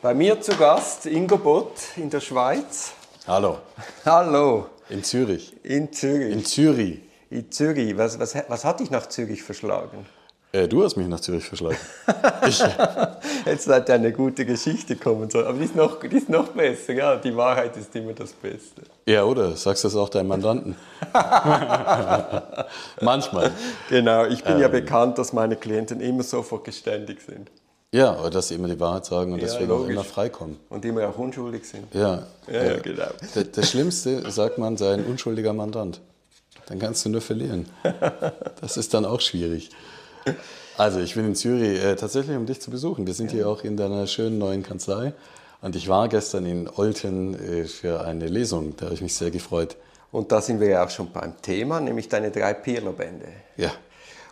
Bei mir zu Gast Ingo Bott in der Schweiz. Hallo. Hallo. In Zürich. In Zürich. In Zürich. In Zürich. Was, was, was hat dich nach Zürich verschlagen? Äh, du hast mich nach Zürich verschlagen. ich. Jetzt hat eine gute Geschichte kommen sollen. Aber die ist, noch, die ist noch besser. Ja, die Wahrheit ist immer das Beste. Ja, oder? Sagst du das auch deinem Mandanten? Manchmal. Genau. Ich bin ähm, ja bekannt, dass meine Klienten immer sofort geständig sind. Ja, aber dass sie immer die Wahrheit sagen und ja, deswegen logisch. auch immer freikommen. Und immer auch unschuldig sind. Ja, ja, ja genau. Das, das Schlimmste, sagt man, sei ein unschuldiger Mandant. Dann kannst du nur verlieren. Das ist dann auch schwierig. Also ich bin in Zürich äh, tatsächlich, um dich zu besuchen. Wir sind ja. hier auch in deiner schönen neuen Kanzlei. Und ich war gestern in Olten äh, für eine Lesung. Da habe ich mich sehr gefreut. Und da sind wir ja auch schon beim Thema, nämlich deine drei Pirlo-Bände. Ja.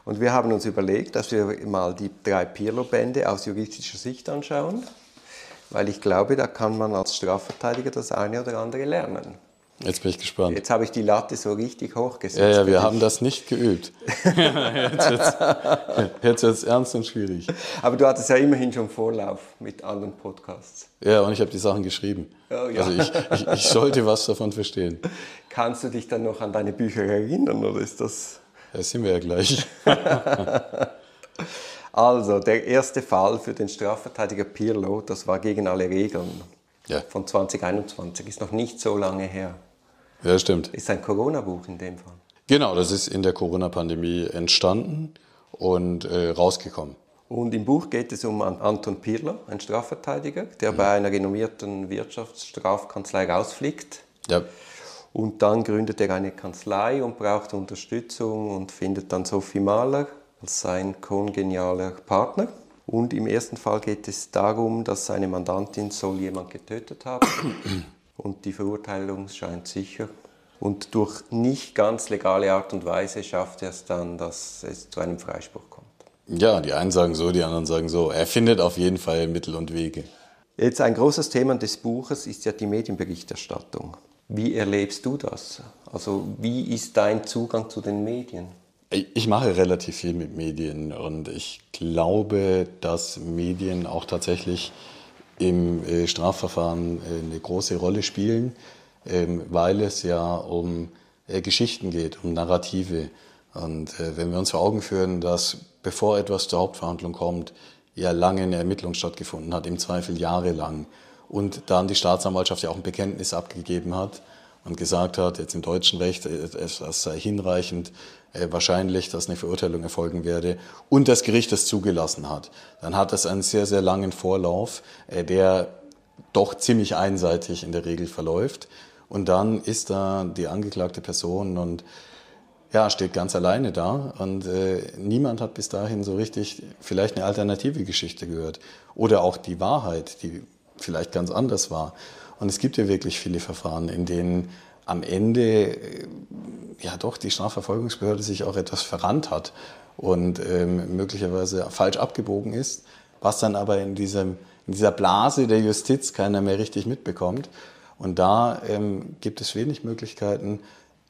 Und wir haben uns überlegt, dass wir mal die drei Pirlo-Bände aus juristischer Sicht anschauen, weil ich glaube, da kann man als Strafverteidiger das eine oder andere lernen. Jetzt bin ich gespannt. Jetzt habe ich die Latte so richtig hochgesetzt. Ja, ja, wir haben das nicht geübt. jetzt wird es ernst und schwierig. Aber du hattest ja immerhin schon Vorlauf mit anderen Podcasts. Ja, und ich habe die Sachen geschrieben. Oh, ja. Also ich, ich, ich sollte was davon verstehen. Kannst du dich dann noch an deine Bücher erinnern oder ist das... Das sind wir ja gleich. also, der erste Fall für den Strafverteidiger Pirlo, das war gegen alle Regeln. Ja. Von 2021, ist noch nicht so lange her. Ja, stimmt. Ist ein Corona-Buch in dem Fall. Genau, das ist in der Corona-Pandemie entstanden und äh, rausgekommen. Und im Buch geht es um Anton Pirlo, einen Strafverteidiger, der mhm. bei einer renommierten Wirtschaftsstrafkanzlei rausfliegt. Ja. Und dann gründet er eine Kanzlei und braucht Unterstützung und findet dann Sophie Mahler als sein kongenialer Partner. Und im ersten Fall geht es darum, dass seine Mandantin soll jemand getötet haben und die Verurteilung scheint sicher. Und durch nicht ganz legale Art und Weise schafft er es dann, dass es zu einem Freispruch kommt. Ja, die einen sagen so, die anderen sagen so. Er findet auf jeden Fall Mittel und Wege. Jetzt ein großes Thema des Buches ist ja die Medienberichterstattung. Wie erlebst du das? Also wie ist dein Zugang zu den Medien? Ich mache relativ viel mit Medien und ich glaube, dass Medien auch tatsächlich im äh, Strafverfahren äh, eine große Rolle spielen, ähm, weil es ja um äh, Geschichten geht, um Narrative. Und wenn wir uns vor Augen führen, dass bevor etwas zur Hauptverhandlung kommt, ja lange eine Ermittlung stattgefunden hat, im Zweifel jahrelang, und dann die Staatsanwaltschaft ja auch ein Bekenntnis abgegeben hat und gesagt hat, jetzt im deutschen Recht, äh, es sei hinreichend äh, wahrscheinlich, dass eine Verurteilung erfolgen werde und das Gericht es zugelassen hat, dann hat es einen sehr, sehr langen Vorlauf, äh, der doch ziemlich einseitig in der Regel verläuft. Und dann ist da die angeklagte Person und ja, steht ganz alleine da und äh, niemand hat bis dahin so richtig vielleicht eine alternative Geschichte gehört oder auch die Wahrheit, die vielleicht ganz anders war. Und es gibt ja wirklich viele Verfahren, in denen am Ende äh, ja doch die Strafverfolgungsbehörde sich auch etwas verrannt hat und ähm, möglicherweise falsch abgebogen ist, was dann aber in, diesem, in dieser Blase der Justiz keiner mehr richtig mitbekommt. Und da ähm, gibt es wenig Möglichkeiten,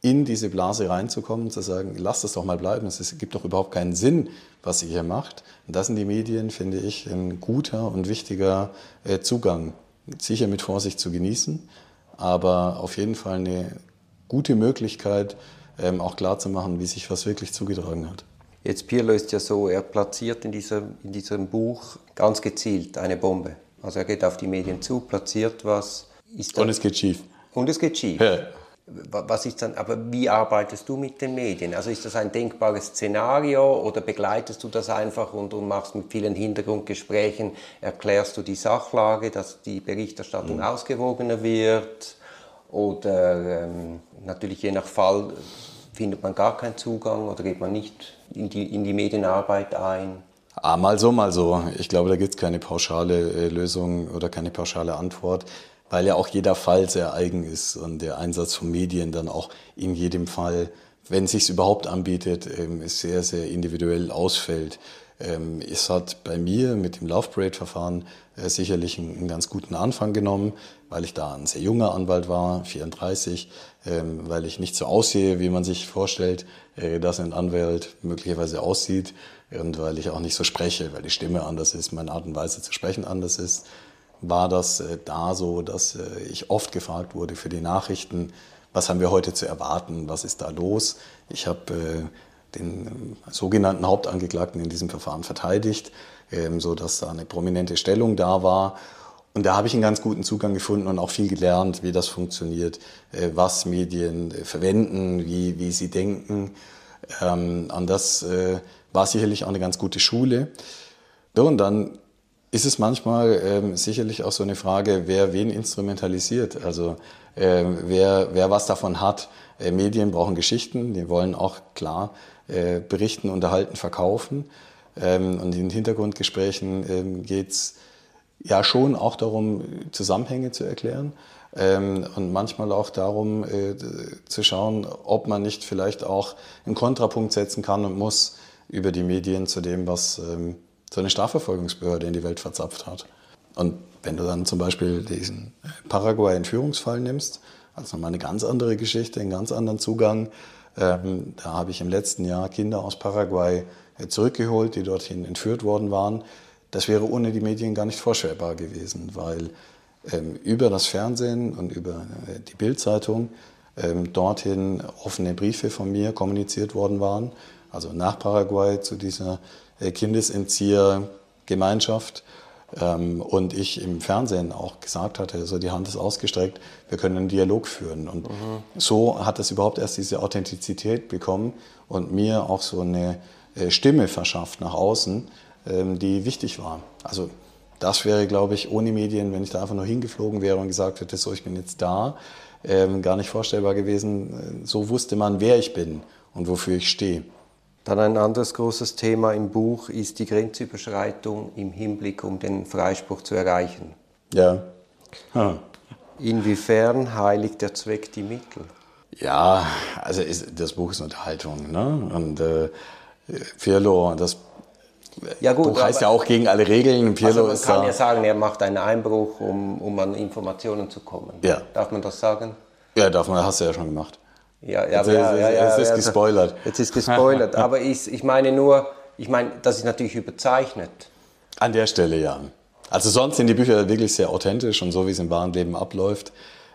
in diese Blase reinzukommen, zu sagen, lasst es doch mal bleiben, es gibt doch überhaupt keinen Sinn, was ihr hier macht. Und das sind die Medien, finde ich, ein guter und wichtiger äh, Zugang. Sicher mit Vorsicht zu genießen, aber auf jeden Fall eine gute Möglichkeit, ähm, auch klarzumachen, wie sich was wirklich zugetragen hat. Jetzt Pirlo ist ja so, er platziert in, dieser, in diesem Buch ganz gezielt eine Bombe. Also er geht auf die Medien zu, platziert was. und es geht schief. Und es geht schief. Ja. Was ist dann, aber wie arbeitest du mit den Medien? Also ist das ein denkbares Szenario oder begleitest du das einfach und, und machst mit vielen Hintergrundgesprächen, erklärst du die Sachlage, dass die Berichterstattung mhm. ausgewogener wird? Oder ähm, natürlich je nach Fall findet man gar keinen Zugang oder geht man nicht in die, in die Medienarbeit ein? Ah, mal so, mal so. Ich glaube, da gibt es keine pauschale äh, Lösung oder keine pauschale Antwort weil ja auch jeder Fall sehr eigen ist und der Einsatz von Medien dann auch in jedem Fall, wenn sich überhaupt anbietet, ähm, sehr, sehr individuell ausfällt. Ähm, es hat bei mir mit dem Love Parade-Verfahren äh, sicherlich einen, ganz guten Anfang genommen, weil ich da ein sehr junger Anwalt war, 34, ähm, weil ich nicht so aussehe, wie man sich vorstellt, äh, dass ein Anwalt möglicherweise aussieht und weil ich auch nicht so spreche, weil die Stimme anders ist, meine Art und Weise zu sprechen anders ist. War das äh, da so, dass äh, ich oft gefragt wurde für die Nachrichten, was haben wir heute zu erwarten, was ist da los. Ich habe äh, den sogenannten Hauptangeklagten in diesem Verfahren verteidigt, ähm, so dass da eine prominente Stellung da war. Und da habe ich einen ganz guten Zugang gefunden und auch viel gelernt, wie das funktioniert, was Medien verwenden, wie, wie sie denken. Ähm, und das war sicherlich auch eine ganz gute Schule. und dann ist es manchmal ähm, sicherlich auch so eine Frage, wer wen instrumentalisiert. Also äh, wer, wer was davon hat. Äh, Medien brauchen Geschichten, die wollen auch klar äh, berichten, unterhalten, verkaufen. Ähm, und in Hintergrundgesprächen ähm, geht es ja schon auch darum, Zusammenhänge zu erklären. Ähm, und manchmal auch darum äh, zu schauen, ob man nicht vielleicht auch einen Kontrapunkt setzen kann und muss über die Medien zu dem, was ähm, so eine Strafverfolgungsbehörde in die Welt verzapft hat. Und wenn du dann zum Beispiel diesen Paraguay-Entführungsfall nimmst, also nochmal eine ganz andere Geschichte, einen ganz anderen Zugang. Ähm, da habe ich im letzten Jahr Kinder aus Paraguay äh, zurückgeholt, die dorthin entführt worden waren. Das wäre ohne die Medien gar nicht vorstellbar gewesen, weil ähm, über das Fernsehen und über äh, die Bildzeitung ähm, dorthin offene Briefe von mir kommuniziert worden waren, also nach Paraguay zu dieser äh, Kindesentzieher-Gemeinschaft. Ähm, und ich im Fernsehen auch gesagt hatte, so die Hand ist ausgestreckt, wir können einen Dialog führen. Und mhm. so hat es überhaupt erst diese Authentizität bekommen und mir auch so eine äh, Stimme verschafft nach außen, ähm, die wichtig war. Also das wäre, glaube ich, ohne Medien, wenn ich da einfach nur hingeflogen wäre und gesagt hätte, so ich bin jetzt da, ähm, gar nicht vorstellbar gewesen. So wusste man, wer ich bin und wofür ich stehe. Dann ein anderes großes Thema im Buch ist die Grenzüberschreitung im Hinblick, um den Freispruch zu erreichen. Ja. Hm. Inwiefern heiligt der Zweck die Mittel? Ja, also ist, das Buch ist Unterhaltung. Ne? Und äh, Pirlo, das ja, gut, Buch heißt ja auch gegen alle Regeln. Pirlo also man kann ja sagen, er macht einen Einbruch, um, um an Informationen zu kommen. Ja. Darf man das sagen? Ja, darf man, hast du ja schon gemacht. Ja, ja, jetzt, ja, ja, ja, jetzt ist gespoilert. Jetzt ist gespoilert. Aber ich, ich meine nur, ich meine, das ist natürlich überzeichnet. An der Stelle ja. Also sonst sind die Bücher wirklich sehr authentisch und so, wie es im wahren Leben abläuft.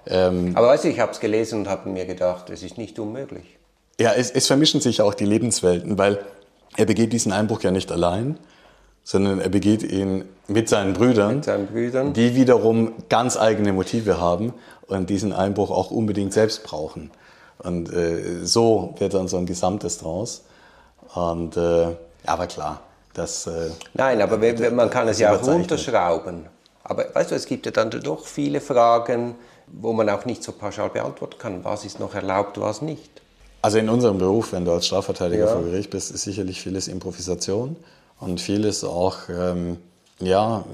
Ähm, Aber weißt du, ich habe es gelesen und habe mir gedacht, es ist nicht unmöglich. Ja, es, es vermischen sich auch die Lebenswelten, weil er begeht diesen Einbruch ja nicht allein, sondern er begeht ihn mit seinen Brüdern, mit seinen Brüdern, die wiederum ganz eigene Motive haben und diesen Einbruch auch unbedingt selbst brauchen. Und äh, so wird dann so ein Gesamtes draus. Und äh, aber klar, das. Äh, Nein, aber wenn, man kann es ja auch runterschrauben. Aber weißt du, es gibt ja dann doch viele Fragen, wo man auch nicht so pauschal beantworten kann, was ist noch erlaubt, was nicht. Also in unserem Beruf, wenn du als Strafverteidiger ja. vor Gericht bist, ist sicherlich vieles Improvisation und vieles auch ähm, ja,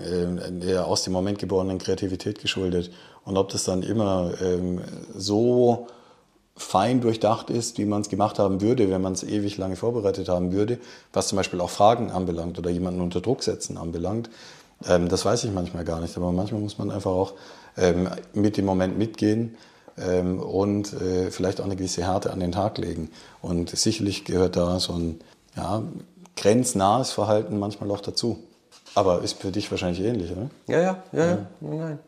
äh, aus dem Moment geborenen Kreativität geschuldet. Und ob das dann immer ähm, so fein durchdacht ist, wie man es gemacht haben würde, wenn man es ewig lange vorbereitet haben würde, was zum Beispiel auch Fragen anbelangt oder jemanden unter Druck setzen anbelangt. Ähm, das weiß ich manchmal gar nicht, aber manchmal muss man einfach auch ähm, mit dem Moment mitgehen ähm, und äh, vielleicht auch eine gewisse Härte an den Tag legen. Und sicherlich gehört da so ein ja, grenznahes Verhalten manchmal auch dazu. Aber ist für dich wahrscheinlich ähnlich, oder? Ja, ja, ja, ja. Nein.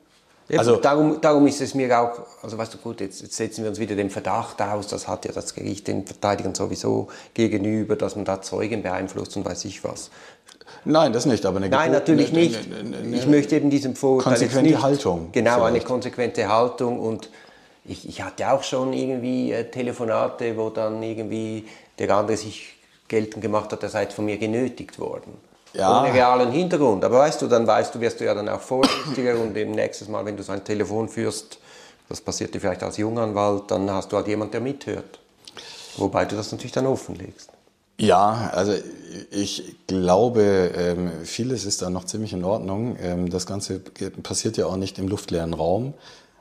Also, darum, darum ist es mir auch, also weißt du gut, jetzt, jetzt, setzen wir uns wieder den Verdacht aus, das hat ja das Gericht den Verteidigern sowieso gegenüber, dass man da Zeugen beeinflusst und weiß ich was. Nein, das nicht, aber eine Nein, natürlich eine, nicht. Eine, eine, ich möchte eben diesem Vorurteil konsequente nicht, Haltung. Genau, vielleicht. eine konsequente Haltung und ich, ich hatte auch schon irgendwie äh, Telefonate, wo dann irgendwie der andere sich geltend gemacht hat, er sei von mir genötigt worden ja. ohne realen Hintergrund. Aber weißt du, dann weißt du, wirst du ja dann auch vorsichtiger und im nächsten Mal, wenn du so ein Telefon führst, das passiert dir vielleicht als Junganwalt, dann hast du halt jemand, der mithört. Wobei du das natürlich dann offenlegst. Ja, also ich glaube, ähm, vieles ist da noch ziemlich in Ordnung. Ähm, das Ganze passiert ja auch nicht im luftleeren Raum.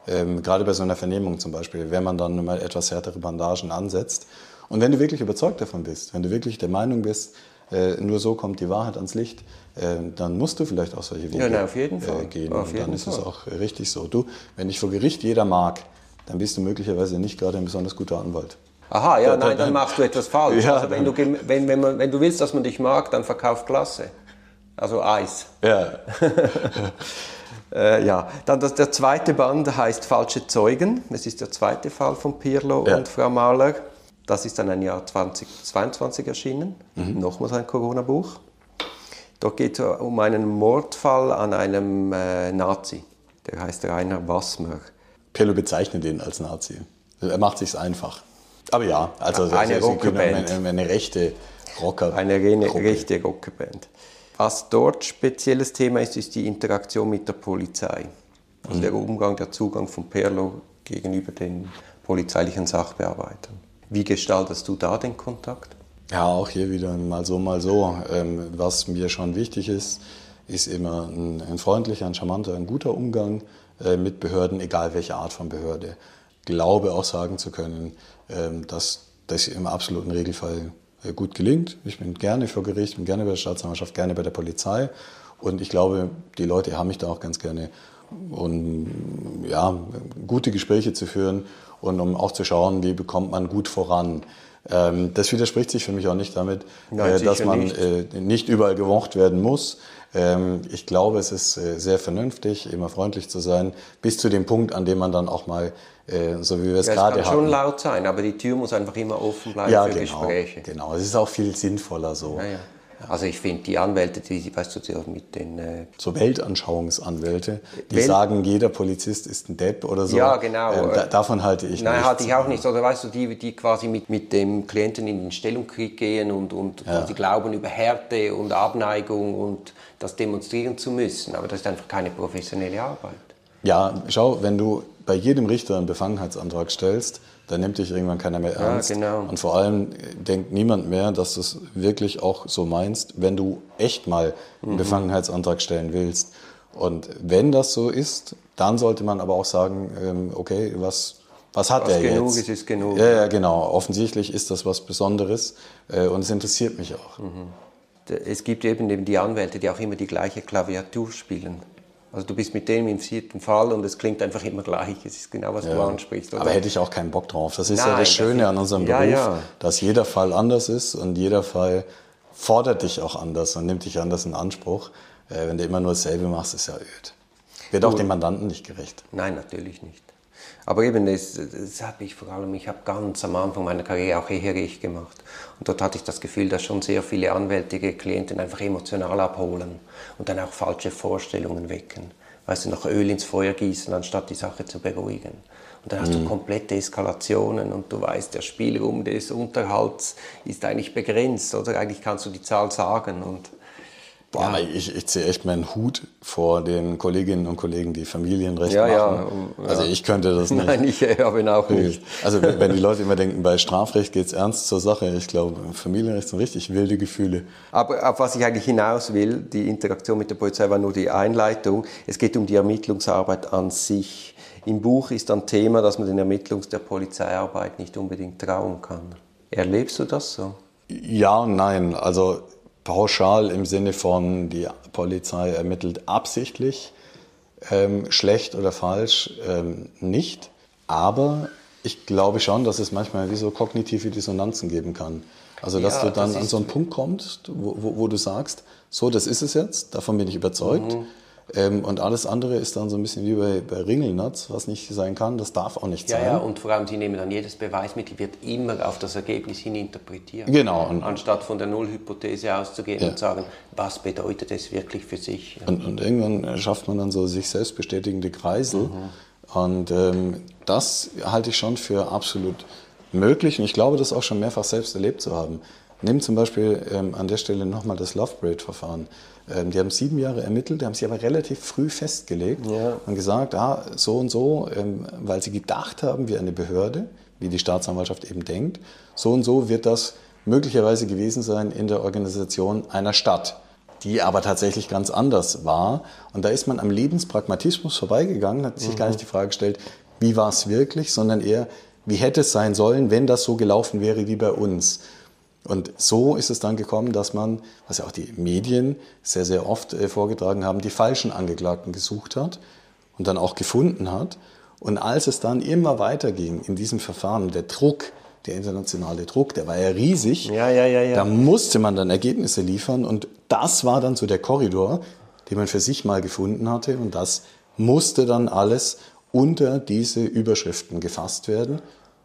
Ähm, gerade bei so einer Vernehmung zum Beispiel, wenn man dann mal etwas härtere Bandagen ansetzt. Und wenn du wirklich überzeugt davon bist, wenn du wirklich der Meinung bist, äh, nur so kommt die Wahrheit ans Licht, äh, dann musst du vielleicht auch solche Wege ja, na, auf jeden äh, Fall. gehen. Auf und dann ist Fall. es auch richtig so. Du, wenn dich vor Gericht jeder mag, dann bist du möglicherweise nicht gerade ein besonders guter Anwalt. Aha, ja, da, nein, dann machst du etwas falsch. Ja, also wenn, du, wenn, wenn, man, wenn du willst, dass man dich mag, dann verkauf Klasse. Also Eis. Ja. Äh, ja, dann das, der zweite Band heißt Falsche Zeugen. Es ist der zweite Fall von Pirlo ja. und Frau Mahler. Das ist dann ein Jahr 2022 erschienen. Mhm. Nochmals ein Corona-Buch. Dort geht es um einen Mordfall an einem äh, Nazi. Der heißt Rainer Wassmer. Pirlo bezeichnet ihn als Nazi. Er macht sich einfach. Aber ja, also eine Rockerband. Eine, eine, rechte Rocker. Eine reine, rechte Rockerband. Was dort spezielles Thema ist, ist die Interaktion mit der Polizei. Also mhm. der Umgang, der Zugang von Perlo gegenüber den polizeilichen Sachbearbeitern. Wie gestaltest du da den Kontakt? Ja, auch hier wieder mal so, mal so. Ähm, was mir schon wichtig ist, ist immer ein, ein freundlicher, ein charmanter, ein guter Umgang äh, mit Behörden, egal welche Art von Behörde. Glaube auch sagen zu können, ähm, dass das im absoluten Regelfall äh, gut gelingt. Ich bin gerne vor Gericht, bin gerne bei der Staatsanwaltschaft, gerne bei der Polizei. Und ich glaube, die Leute haben mich da auch ganz gerne. Und ja, gute Gespräche zu führen und um auch zu schauen, wie bekommt man gut voran. Ähm, das widerspricht sich für mich auch nicht damit, Nein, äh, dass man nicht. Äh, nicht überall gewocht werden muss. Ähm, ich glaube, es ist sehr vernünftig, immer freundlich zu sein, bis zu dem Punkt, an dem man dann auch mal äh, so wie wir es ja, gerade haben. Es kann schon laut sein, aber die Tür muss einfach immer offen bleiben ja, für genau, Gespräche. Genau, es ist auch viel sinnvoller so. Ja. Also ich finde die Anwälte, die, weißt du, mit den... Äh so Weltanschauungsanwälte, die Welt sagen, jeder Polizist ist ein Depp oder so. Ja, genau. Ähm, da, davon halte ich Nein, nichts. halte ich auch nicht. Oder weißt du, die, die quasi mit, mit dem Klienten in den Stellungskrieg gehen und, und ja. quasi glauben über Härte und Abneigung und das demonstrieren zu müssen. Aber das ist einfach keine professionelle Arbeit. Ja, schau, wenn du bei jedem Richter einen Befangenheitsantrag stellst, dann nimmt dich irgendwann keiner mehr ernst. Ja, genau. Und vor allem denkt niemand mehr, dass du es wirklich auch so meinst, wenn du echt mal einen mhm. Befangenheitsantrag stellen willst. Und wenn das so ist, dann sollte man aber auch sagen, ähm, okay, was, was hat was er genug jetzt? ist, ist genug. Ja, ja, genau. Offensichtlich ist das was Besonderes äh, und es interessiert mich auch. Mhm. Es gibt eben die Anwälte, die auch immer die gleiche Klaviatur spielen. Also du bist mit dem im vierten Fall und es klingt einfach immer gleich. Es ist genau, was ja. du ansprichst. Oder? Aber hätte ich auch keinen Bock drauf. Das ist Nein, ja das Schöne das an unserem Beruf, ja. dass jeder Fall anders ist und jeder Fall fordert dich auch anders und nimmt dich anders in Anspruch. Äh, wenn du immer nur dasselbe machst, ist ja öd. Wird auch dem Mandanten nicht gerecht. Nein, natürlich nicht. Aber eben, das, das habe ich vor allem, ich habe ganz am Anfang meiner Karriere auch Eherecht gemacht. Und dort hatte ich das Gefühl, dass schon sehr viele anwältige Klienten einfach emotional abholen und dann auch falsche Vorstellungen wecken. Weißt du, noch Öl ins Feuer gießen, anstatt die Sache zu beruhigen. Und dann hast mhm. du komplette Eskalationen und du weißt, der Spielraum des Unterhalts ist eigentlich begrenzt, oder? Eigentlich kannst du die Zahl sagen und Boah, ja. ich, ich ziehe echt meinen Hut vor den Kolleginnen und Kollegen, die Familienrecht ja, machen. Ja, also ich könnte das nicht. Nein, ich habe ihn auch nicht. Also wenn die Leute immer denken, bei Strafrecht geht es ernst zur Sache, ich glaube, Familienrecht sind richtig wilde Gefühle. Aber auf was ich eigentlich hinaus will, die Interaktion mit der Polizei war nur die Einleitung. Es geht um die Ermittlungsarbeit an sich. Im Buch ist dann Thema, dass man den Ermittlungs- der Polizeiarbeit nicht unbedingt trauen kann. Erlebst du das so? Ja und nein. Also pauschal im Sinne von, die Polizei ermittelt absichtlich ähm, schlecht oder falsch ähm, nicht. Aber ich glaube schon, dass es manchmal wie so kognitive Dissonanzen geben kann. Also dass ja, du dann das an so einen Punkt kommst, wo, wo, wo, du sagst, so, das ist es jetzt, davon bin ich überzeugt. Mhm. Ähm, und alles andere ist dann so ein bisschen wie bei, bei Ringelnatz, was nicht sein kann, das darf auch nicht ja, sein. Ja, und vor allem, sie nehmen dann jedes Beweismittel, wird immer auf das Ergebnis hin interpretiert. Genau. Und anstatt von der Nullhypothese auszugehen ja. und sagen, was bedeutet es wirklich für sich. Und, und, irgendwann schafft man dann so sich selbst bestätigende Kreisel. Mhm. Und ähm, das halte ich schon für absolut möglich. Und ich glaube, das auch schon mehrfach selbst erlebt zu haben. Nimm zum Beispiel ähm, an der Stelle nochmal das Lovebraid-Verfahren. Ähm, die haben sieben Jahre ermittelt, die haben sich aber relativ früh festgelegt ja. und gesagt, ah, so und so, ähm, weil sie gedacht haben, wie eine Behörde, wie die Staatsanwaltschaft eben denkt, so und so wird das möglicherweise gewesen sein in der Organisation einer Stadt, die aber tatsächlich ganz anders war. Und da ist man am Lebenspragmatismus vorbeigegangen, hat sich mhm. gar nicht die Frage gestellt, wie war es wirklich, sondern eher, wie hätte es sein sollen, wenn das so gelaufen wäre wie bei uns. Und so ist es dann gekommen, dass man, was ja auch die Medien sehr, sehr oft äh, vorgetragen haben, die falschen Angeklagten gesucht hat und dann auch gefunden hat. Und als es dann immer weiter ging in diesem Verfahren, der Druck, der internationale Druck, der war ja riesig, ja, ja, ja, ja. da musste man dann Ergebnisse liefern und das war dann so der Korridor, den man für sich mal gefunden hatte und das musste dann alles unter diese Überschriften gefasst werden,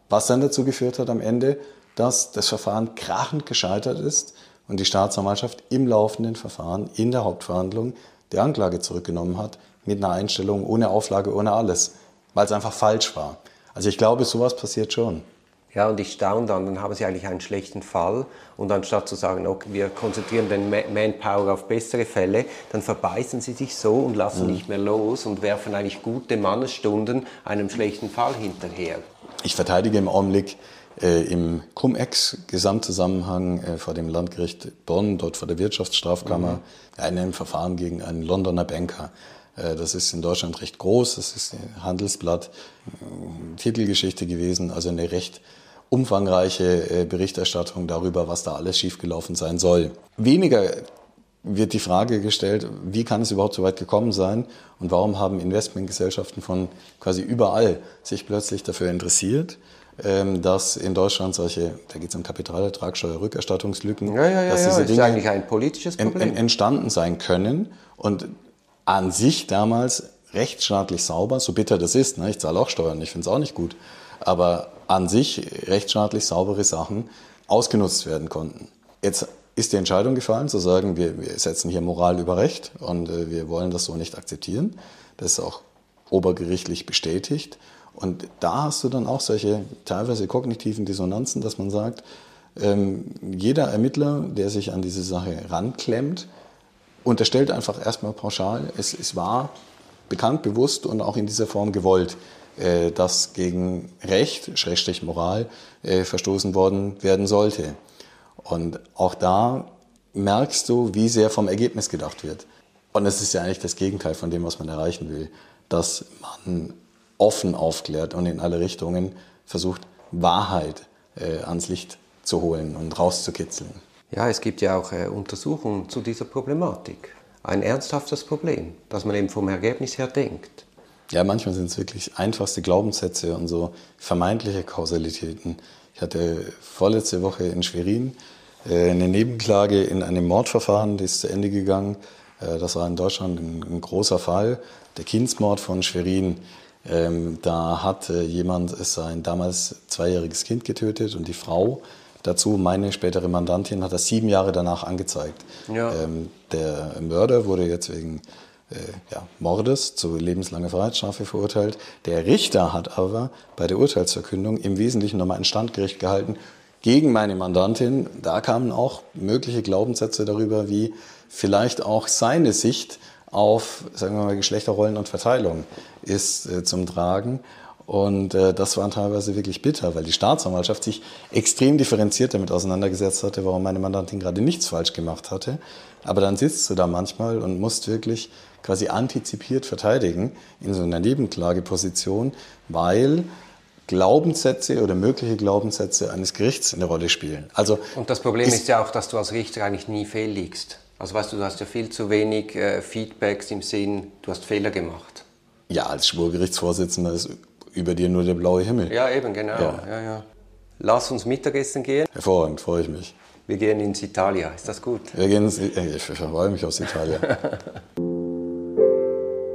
was dann dazu geführt hat am Ende, dass das Verfahren krachend gescheitert ist und die Staatsanwaltschaft im laufenden Verfahren in der Hauptverhandlung die Anklage zurückgenommen hat mit einer Einstellung ohne Auflage, ohne alles, weil es einfach falsch war. Also ich glaube, sowas passiert schon. Ja, und ich staune dann, dann haben sie eigentlich einen schlechten Fall und anstatt zu sagen, okay, wir konzentrieren den Manpower auf bessere Fälle, dann verbeißen sie sich so und lassen mhm. nicht mehr los und werfen eigentlich gute Mannesstunden einem schlechten Fall hinterher. Ich verteidige im Augenblick äh, im Cum-Ex-Gesamtzusammenhang äh, vor dem Landgericht Bonn, dort vor der Wirtschaftsstrafkammer, mhm. einem Verfahren gegen einen Londoner Banker. Äh, das ist in Deutschland recht groß, das ist ein Handelsblatt, äh, Titelgeschichte gewesen, also eine recht umfangreiche äh, Berichterstattung darüber, was da alles schiefgelaufen sein soll. Weniger wird die Frage gestellt, wie kann es überhaupt so weit gekommen sein und warum haben Investmentgesellschaften von quasi überall sich plötzlich dafür interessiert, ähm, dass in Deutschland solche, da geht es um Kapitalertragssteuer, Rückerstattungslücken, ja, ja, ja, dass diese Dinge eigentlich ein politisches Problem. entstanden sein können und an sich damals rechtsstaatlich sauber, so bitter das ist, ne? ich zahle auch Steuern, ich finde es auch nicht gut, aber an sich rechtsstaatlich saubere Sachen ausgenutzt werden konnten. Jetzt ist die Entscheidung gefallen, zu sagen, wir, wir setzen hier Moral über Recht und äh, wir wollen das so nicht akzeptieren. Das ist auch obergerichtlich bestätigt. Und da hast du dann auch solche teilweise kognitiven Dissonanzen, dass man sagt, ähm, jeder Ermittler, der sich an diese Sache ranklemmt, unterstellt einfach erstmal pauschal, es, es war bekannt, bewusst und auch in dieser Form gewollt, äh, dass gegen Recht, Schrägstrich Moral, äh, verstoßen worden werden sollte. Und auch da merkst du, wie sehr vom Ergebnis gedacht wird. Und es ist ja eigentlich das Gegenteil von dem, was man erreichen will, dass man offen aufklärt und in alle Richtungen versucht, Wahrheit äh, ans Licht zu holen und rauszukitzeln. Ja, es gibt ja auch äh, Untersuchungen zu dieser Problematik. Ein ernsthaftes Problem, dass man eben vom Ergebnis her denkt. Ja, manchmal sind es wirklich einfachste Glaubenssätze und so vermeintliche Kausalitäten. Ich hatte vorletzte Woche in Schwerin eine Nebenklage in einem Mordverfahren, die ist zu Ende gegangen. Äh, das war in Deutschland ein, großer Fall, der Kindsmord von Schwerin. Ähm, da hat äh, jemand sein damals zweijähriges Kind getötet und die Frau dazu, meine spätere Mandantin, hat das sieben Jahre danach angezeigt. Ja. Ähm, der Mörder wurde jetzt wegen äh, ja, Mordes zu lebenslanger Freiheitsstrafe verurteilt. Der Richter hat aber bei der Urteilsverkündung im Wesentlichen nochmal ein Standgericht gehalten gegen meine Mandantin. Da kamen auch mögliche Glaubenssätze darüber, wie vielleicht auch seine Sicht auf, sagen wir mal, Geschlechterrollen und Verteilung ist äh, zum Tragen. Und äh, das war teilweise wirklich bitter, weil die Staatsanwaltschaft sich extrem differenziert damit auseinandergesetzt hatte, warum meine Mandantin gerade nichts falsch gemacht hatte. Aber dann sitzt du da manchmal und musst wirklich quasi antizipiert verteidigen in so einer Nebenklageposition, weil Glaubenssätze oder mögliche Glaubenssätze eines Gerichts eine Rolle spielen. Also und das Problem ist, ist ja auch, dass du als Richter eigentlich nie fehlliegst. Also weißt du, du hast ja viel zu wenig äh, Feedbacks im Sinn, du hast Fehler gemacht. Ja, als Schwurgerichtsvorsitzender ist über dir nur der blaue Himmel. Ja, eben, genau. Ja. Ja, ja. Lass uns Mittagessen gehen. Hervorragend, freue ich mich. Wir gehen ins Italia, ist das gut? Wir gehen ins, ich freue mich aufs Italia.